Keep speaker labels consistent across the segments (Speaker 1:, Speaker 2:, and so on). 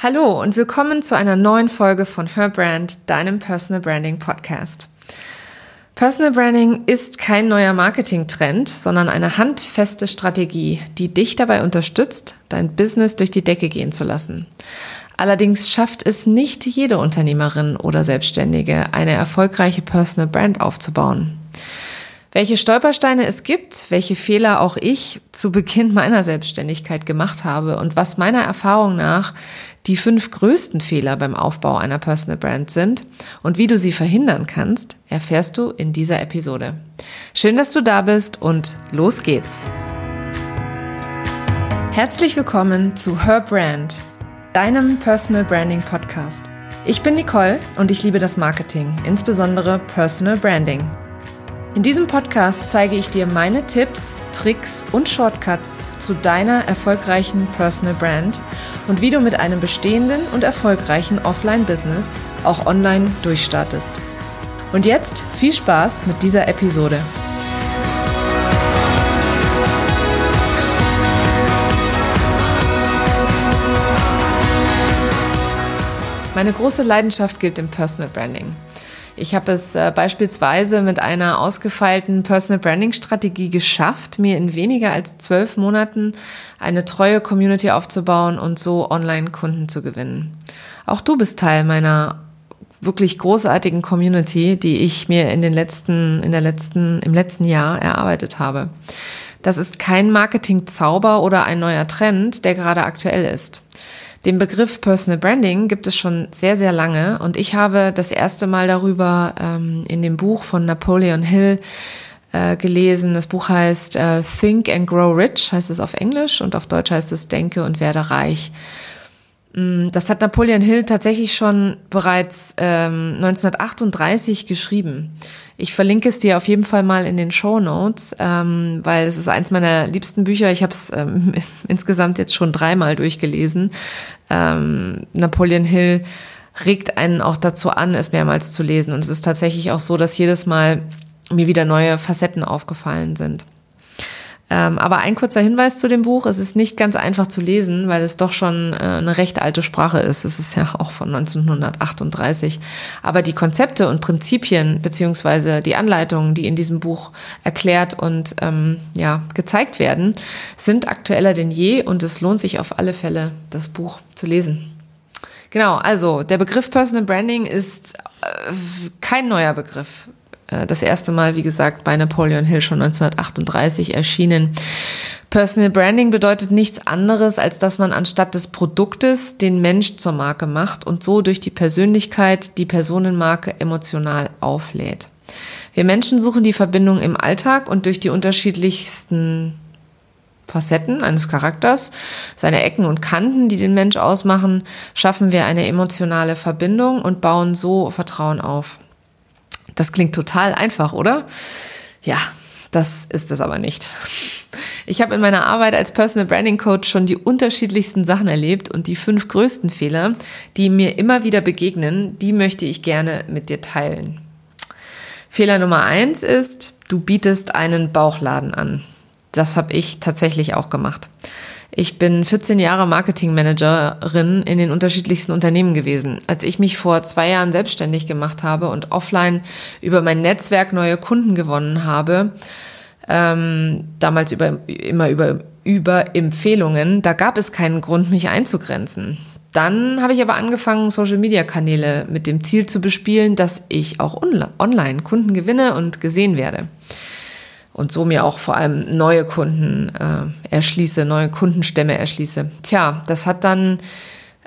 Speaker 1: Hallo und willkommen zu einer neuen Folge von Her Brand, deinem Personal Branding Podcast. Personal Branding ist kein neuer Marketing-Trend, sondern eine handfeste Strategie, die dich dabei unterstützt, dein Business durch die Decke gehen zu lassen. Allerdings schafft es nicht jede Unternehmerin oder Selbstständige, eine erfolgreiche Personal Brand aufzubauen. Welche Stolpersteine es gibt, welche Fehler auch ich zu Beginn meiner Selbstständigkeit gemacht habe und was meiner Erfahrung nach die fünf größten Fehler beim Aufbau einer Personal Brand sind und wie du sie verhindern kannst, erfährst du in dieser Episode. Schön, dass du da bist und los geht's. Herzlich willkommen zu Her Brand, deinem Personal Branding Podcast. Ich bin Nicole und ich liebe das Marketing, insbesondere Personal Branding. In diesem Podcast zeige ich dir meine Tipps, Tricks und Shortcuts zu deiner erfolgreichen Personal Brand und wie du mit einem bestehenden und erfolgreichen Offline-Business auch online durchstartest. Und jetzt viel Spaß mit dieser Episode. Meine große Leidenschaft gilt dem Personal Branding. Ich habe es äh, beispielsweise mit einer ausgefeilten Personal Branding Strategie geschafft, mir in weniger als zwölf Monaten eine treue Community aufzubauen und so Online-Kunden zu gewinnen. Auch du bist Teil meiner wirklich großartigen Community, die ich mir in den letzten, in der letzten, im letzten Jahr erarbeitet habe. Das ist kein Marketing-Zauber oder ein neuer Trend, der gerade aktuell ist. Den Begriff Personal Branding gibt es schon sehr, sehr lange und ich habe das erste Mal darüber ähm, in dem Buch von Napoleon Hill äh, gelesen. Das Buch heißt äh, Think and Grow Rich, heißt es auf Englisch und auf Deutsch heißt es Denke und werde reich. Mm, das hat Napoleon Hill tatsächlich schon bereits ähm, 1938 geschrieben. Ich verlinke es dir auf jeden Fall mal in den Show Notes, ähm, weil es ist eins meiner liebsten Bücher. Ich habe es ähm, insgesamt jetzt schon dreimal durchgelesen. Ähm, Napoleon Hill regt einen auch dazu an, es mehrmals zu lesen. Und es ist tatsächlich auch so, dass jedes Mal mir wieder neue Facetten aufgefallen sind. Ähm, aber ein kurzer Hinweis zu dem Buch. Es ist nicht ganz einfach zu lesen, weil es doch schon äh, eine recht alte Sprache ist. Es ist ja auch von 1938. Aber die Konzepte und Prinzipien beziehungsweise die Anleitungen, die in diesem Buch erklärt und ähm, ja, gezeigt werden, sind aktueller denn je und es lohnt sich auf alle Fälle, das Buch zu lesen. Genau, also der Begriff Personal Branding ist äh, kein neuer Begriff. Äh, das erste Mal, wie gesagt, bei Napoleon Hill schon 1938 erschienen. Personal Branding bedeutet nichts anderes, als dass man anstatt des Produktes den Mensch zur Marke macht und so durch die Persönlichkeit die Personenmarke emotional auflädt. Wir Menschen suchen die Verbindung im Alltag und durch die unterschiedlichsten Facetten eines Charakters, seine Ecken und Kanten, die den Mensch ausmachen, schaffen wir eine emotionale Verbindung und bauen so Vertrauen auf. Das klingt total einfach, oder? Ja, das ist es aber nicht. Ich habe in meiner Arbeit als Personal Branding Coach schon die unterschiedlichsten Sachen erlebt und die fünf größten Fehler, die mir immer wieder begegnen, die möchte ich gerne mit dir teilen. Fehler Nummer eins ist, du bietest einen Bauchladen an. Das habe ich tatsächlich auch gemacht. Ich bin 14 Jahre Marketingmanagerin in den unterschiedlichsten Unternehmen gewesen. Als ich mich vor zwei Jahren selbstständig gemacht habe und offline über mein Netzwerk neue Kunden gewonnen habe, ähm, damals über, immer über, über Empfehlungen, da gab es keinen Grund, mich einzugrenzen. Dann habe ich aber angefangen, Social-Media-Kanäle mit dem Ziel zu bespielen, dass ich auch online Kunden gewinne und gesehen werde und so mir auch vor allem neue Kunden äh, erschließe, neue Kundenstämme erschließe. Tja, das hat dann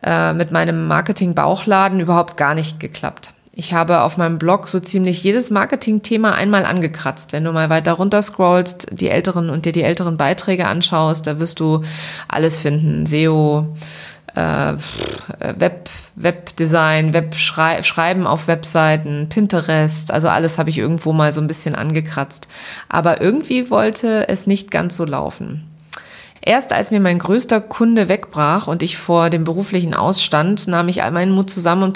Speaker 1: äh, mit meinem Marketing-Bauchladen überhaupt gar nicht geklappt. Ich habe auf meinem Blog so ziemlich jedes Marketing-Thema einmal angekratzt. Wenn du mal weiter runter scrollst, die älteren und dir die älteren Beiträge anschaust, da wirst du alles finden. SEO, äh, Web, Webdesign, Webschreiben auf Webseiten, Pinterest, also alles habe ich irgendwo mal so ein bisschen angekratzt. Aber irgendwie wollte es nicht ganz so laufen. Erst als mir mein größter Kunde wegbrach und ich vor dem beruflichen Ausstand, nahm ich all meinen Mut zusammen und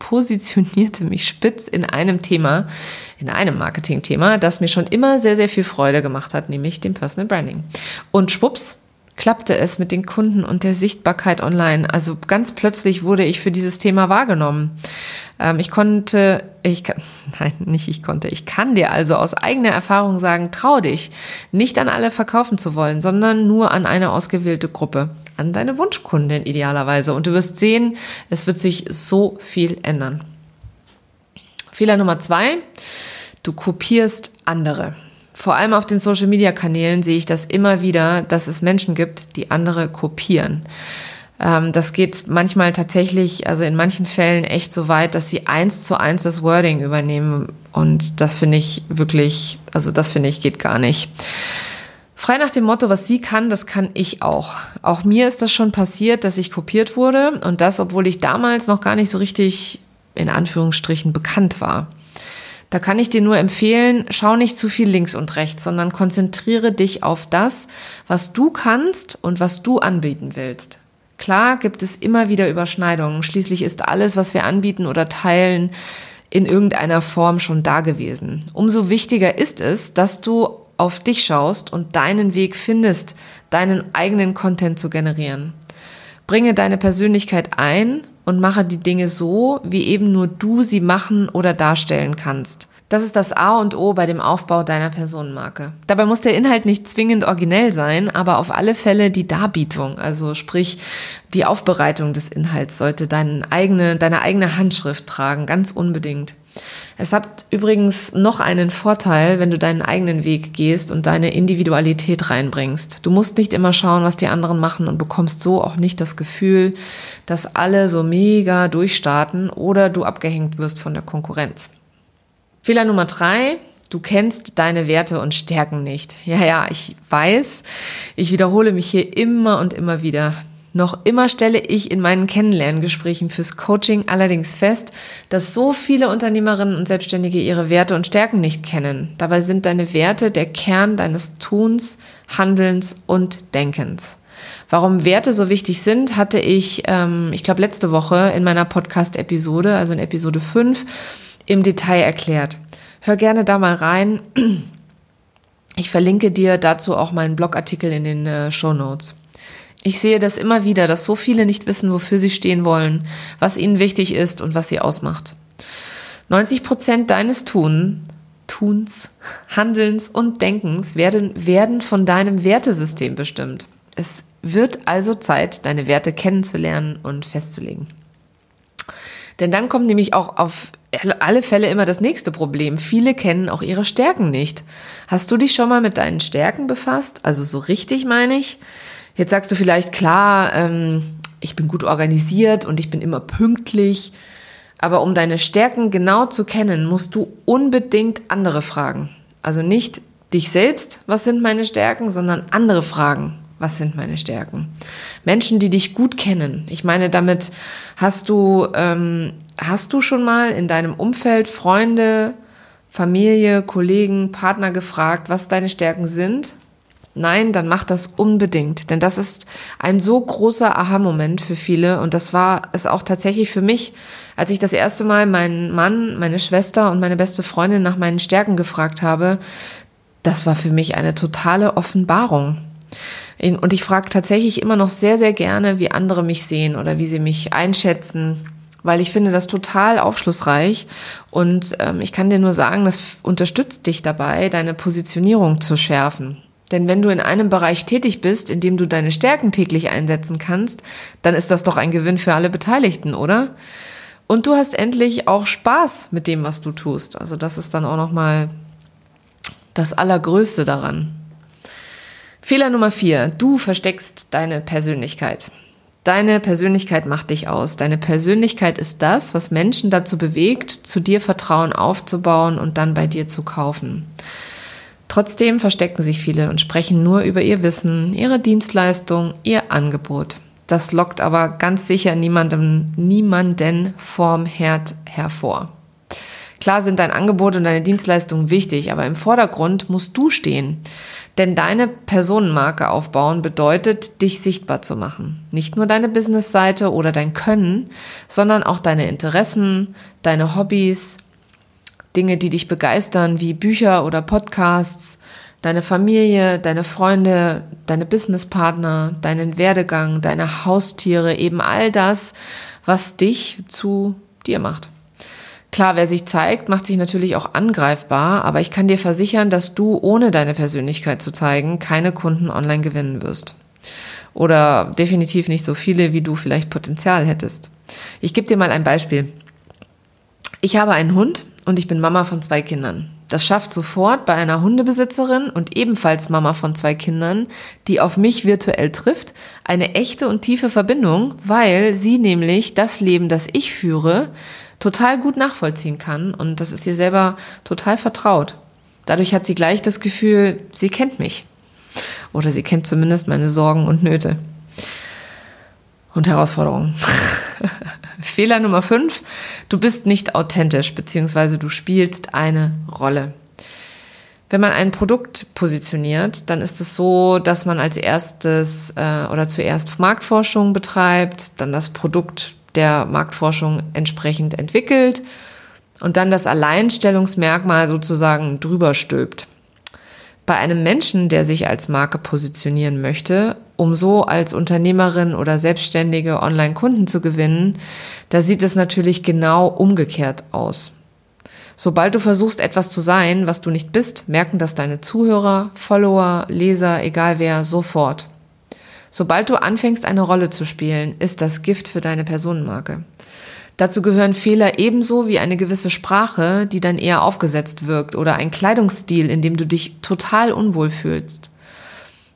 Speaker 1: positionierte mich spitz in einem Thema, in einem Marketing-Thema, das mir schon immer sehr, sehr viel Freude gemacht hat, nämlich dem Personal Branding. Und schwupps, klappte es mit den Kunden und der Sichtbarkeit online. Also ganz plötzlich wurde ich für dieses Thema wahrgenommen. Ähm, ich konnte, ich kann, nein, nicht ich konnte, ich kann dir also aus eigener Erfahrung sagen, trau dich, nicht an alle verkaufen zu wollen, sondern nur an eine ausgewählte Gruppe, an deine Wunschkundin idealerweise. Und du wirst sehen, es wird sich so viel ändern. Fehler Nummer zwei, du kopierst andere. Vor allem auf den Social-Media-Kanälen sehe ich das immer wieder, dass es Menschen gibt, die andere kopieren. Ähm, das geht manchmal tatsächlich, also in manchen Fällen echt so weit, dass sie eins zu eins das Wording übernehmen. Und das finde ich wirklich, also das finde ich geht gar nicht. Frei nach dem Motto, was sie kann, das kann ich auch. Auch mir ist das schon passiert, dass ich kopiert wurde und das, obwohl ich damals noch gar nicht so richtig in Anführungsstrichen bekannt war. Da kann ich dir nur empfehlen, schau nicht zu viel links und rechts, sondern konzentriere dich auf das, was du kannst und was du anbieten willst. Klar gibt es immer wieder Überschneidungen. Schließlich ist alles, was wir anbieten oder teilen, in irgendeiner Form schon da gewesen. Umso wichtiger ist es, dass du auf dich schaust und deinen Weg findest, deinen eigenen Content zu generieren. Bringe deine Persönlichkeit ein und mache die Dinge so, wie eben nur du sie machen oder darstellen kannst. Das ist das A und O bei dem Aufbau deiner Personenmarke. Dabei muss der Inhalt nicht zwingend originell sein, aber auf alle Fälle die Darbietung, also sprich die Aufbereitung des Inhalts sollte deine eigene, deine eigene Handschrift tragen, ganz unbedingt. Es hat übrigens noch einen Vorteil, wenn du deinen eigenen Weg gehst und deine Individualität reinbringst. Du musst nicht immer schauen, was die anderen machen und bekommst so auch nicht das Gefühl, dass alle so mega durchstarten oder du abgehängt wirst von der Konkurrenz. Fehler Nummer drei. Du kennst deine Werte und Stärken nicht. Ja, ja, ich weiß. Ich wiederhole mich hier immer und immer wieder. Noch immer stelle ich in meinen Kennenlerngesprächen fürs Coaching allerdings fest, dass so viele Unternehmerinnen und Selbstständige ihre Werte und Stärken nicht kennen. Dabei sind deine Werte der Kern deines Tuns, Handelns und Denkens. Warum Werte so wichtig sind, hatte ich, ähm, ich glaube, letzte Woche in meiner Podcast-Episode, also in Episode 5, im Detail erklärt. Hör gerne da mal rein. Ich verlinke dir dazu auch meinen Blogartikel in den äh, Show Notes. Ich sehe das immer wieder, dass so viele nicht wissen, wofür sie stehen wollen, was ihnen wichtig ist und was sie ausmacht. 90 Prozent deines Tun, Tuns, Handelns und Denkens werden, werden von deinem Wertesystem bestimmt. Es wird also Zeit, deine Werte kennenzulernen und festzulegen. Denn dann kommt nämlich auch auf alle Fälle immer das nächste Problem. Viele kennen auch ihre Stärken nicht. Hast du dich schon mal mit deinen Stärken befasst? Also so richtig meine ich? Jetzt sagst du vielleicht, klar, ähm, ich bin gut organisiert und ich bin immer pünktlich. Aber um deine Stärken genau zu kennen, musst du unbedingt andere fragen. Also nicht dich selbst, was sind meine Stärken, sondern andere fragen, was sind meine Stärken. Menschen, die dich gut kennen. Ich meine, damit hast du, ähm, hast du schon mal in deinem Umfeld Freunde, Familie, Kollegen, Partner gefragt, was deine Stärken sind Nein, dann mach das unbedingt. Denn das ist ein so großer Aha-Moment für viele. Und das war es auch tatsächlich für mich, als ich das erste Mal meinen Mann, meine Schwester und meine beste Freundin nach meinen Stärken gefragt habe. Das war für mich eine totale Offenbarung. Und ich frage tatsächlich immer noch sehr, sehr gerne, wie andere mich sehen oder wie sie mich einschätzen, weil ich finde das total aufschlussreich. Und ähm, ich kann dir nur sagen, das unterstützt dich dabei, deine Positionierung zu schärfen. Denn wenn du in einem Bereich tätig bist, in dem du deine Stärken täglich einsetzen kannst, dann ist das doch ein Gewinn für alle Beteiligten, oder? Und du hast endlich auch Spaß mit dem, was du tust. Also das ist dann auch noch mal das Allergrößte daran. Fehler Nummer vier: Du versteckst deine Persönlichkeit. Deine Persönlichkeit macht dich aus. Deine Persönlichkeit ist das, was Menschen dazu bewegt, zu dir Vertrauen aufzubauen und dann bei dir zu kaufen. Trotzdem verstecken sich viele und sprechen nur über ihr Wissen, ihre Dienstleistung, ihr Angebot. Das lockt aber ganz sicher niemandem, niemanden vorm Herd hervor. Klar sind dein Angebot und deine Dienstleistung wichtig, aber im Vordergrund musst du stehen. Denn deine Personenmarke aufbauen bedeutet, dich sichtbar zu machen. Nicht nur deine Businessseite oder dein Können, sondern auch deine Interessen, deine Hobbys, Dinge, die dich begeistern, wie Bücher oder Podcasts, deine Familie, deine Freunde, deine Businesspartner, deinen Werdegang, deine Haustiere, eben all das, was dich zu dir macht. Klar, wer sich zeigt, macht sich natürlich auch angreifbar, aber ich kann dir versichern, dass du ohne deine Persönlichkeit zu zeigen keine Kunden online gewinnen wirst. Oder definitiv nicht so viele, wie du vielleicht Potenzial hättest. Ich gebe dir mal ein Beispiel. Ich habe einen Hund und ich bin Mama von zwei Kindern. Das schafft sofort bei einer Hundebesitzerin und ebenfalls Mama von zwei Kindern, die auf mich virtuell trifft, eine echte und tiefe Verbindung, weil sie nämlich das Leben, das ich führe, total gut nachvollziehen kann und das ist ihr selber total vertraut. Dadurch hat sie gleich das Gefühl, sie kennt mich. Oder sie kennt zumindest meine Sorgen und Nöte. Und Herausforderungen. Fehler Nummer 5. Du bist nicht authentisch, beziehungsweise du spielst eine Rolle. Wenn man ein Produkt positioniert, dann ist es so, dass man als erstes äh, oder zuerst Marktforschung betreibt, dann das Produkt der Marktforschung entsprechend entwickelt und dann das Alleinstellungsmerkmal sozusagen drüber stülpt. Bei einem Menschen, der sich als Marke positionieren möchte, um so als Unternehmerin oder Selbstständige Online-Kunden zu gewinnen, da sieht es natürlich genau umgekehrt aus. Sobald du versuchst, etwas zu sein, was du nicht bist, merken das deine Zuhörer, Follower, Leser, egal wer, sofort. Sobald du anfängst, eine Rolle zu spielen, ist das Gift für deine Personenmarke. Dazu gehören Fehler ebenso wie eine gewisse Sprache, die dann eher aufgesetzt wirkt oder ein Kleidungsstil, in dem du dich total unwohl fühlst.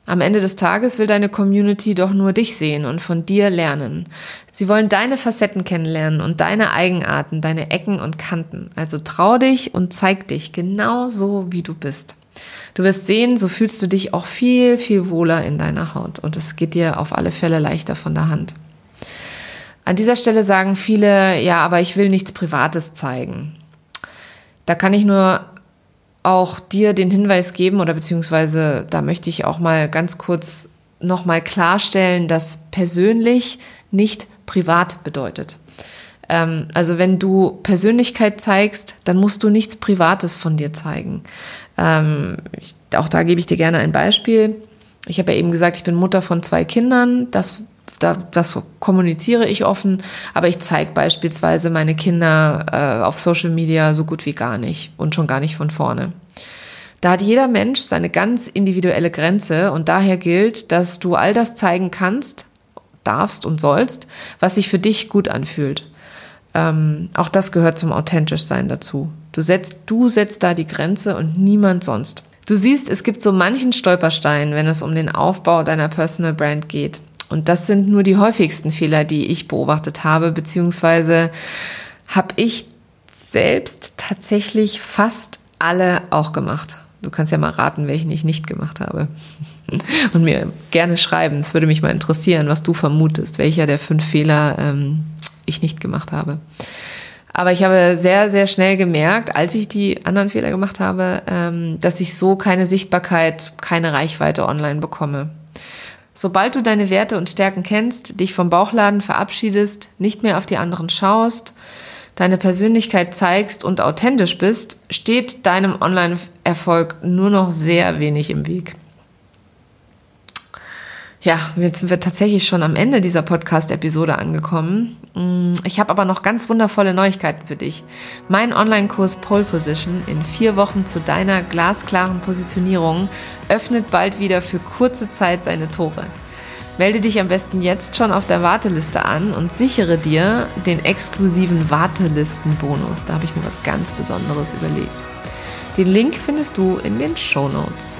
Speaker 1: Am Ende des Tages will deine Community doch nur dich sehen und von dir lernen. Sie wollen deine Facetten kennenlernen und deine Eigenarten, deine Ecken und Kanten. Also trau dich und zeig dich genau so, wie du bist. Du wirst sehen, so fühlst du dich auch viel, viel wohler in deiner Haut und es geht dir auf alle Fälle leichter von der Hand. An dieser Stelle sagen viele, ja, aber ich will nichts Privates zeigen. Da kann ich nur auch dir den Hinweis geben oder beziehungsweise da möchte ich auch mal ganz kurz nochmal klarstellen, dass persönlich nicht privat bedeutet. Ähm, also wenn du Persönlichkeit zeigst, dann musst du nichts Privates von dir zeigen. Ähm, ich, auch da gebe ich dir gerne ein Beispiel. Ich habe ja eben gesagt, ich bin Mutter von zwei Kindern. Das da, das kommuniziere ich offen, aber ich zeige beispielsweise meine Kinder äh, auf Social Media so gut wie gar nicht und schon gar nicht von vorne. Da hat jeder Mensch seine ganz individuelle Grenze und daher gilt, dass du all das zeigen kannst, darfst und sollst, was sich für dich gut anfühlt. Ähm, auch das gehört zum authentisch sein dazu. Du setzt, du setzt da die Grenze und niemand sonst. Du siehst, es gibt so manchen Stolperstein, wenn es um den Aufbau deiner Personal Brand geht. Und das sind nur die häufigsten Fehler, die ich beobachtet habe, beziehungsweise habe ich selbst tatsächlich fast alle auch gemacht. Du kannst ja mal raten, welchen ich nicht gemacht habe. Und mir gerne schreiben. Es würde mich mal interessieren, was du vermutest, welcher der fünf Fehler ähm, ich nicht gemacht habe. Aber ich habe sehr, sehr schnell gemerkt, als ich die anderen Fehler gemacht habe, ähm, dass ich so keine Sichtbarkeit, keine Reichweite online bekomme. Sobald du deine Werte und Stärken kennst, dich vom Bauchladen verabschiedest, nicht mehr auf die anderen schaust, deine Persönlichkeit zeigst und authentisch bist, steht deinem Online-Erfolg nur noch sehr wenig im Weg. Ja, jetzt sind wir tatsächlich schon am Ende dieser Podcast-Episode angekommen. Mm, ich habe aber noch ganz wundervolle Neuigkeiten für dich. Mein Online-Kurs Pole Position in vier Wochen zu deiner glasklaren Positionierung öffnet bald wieder für kurze Zeit seine Tore. Melde dich am besten jetzt schon auf der Warteliste an und sichere dir den exklusiven Wartelistenbonus. Da habe ich mir was ganz Besonderes überlegt. Den Link findest du in den Show Notes.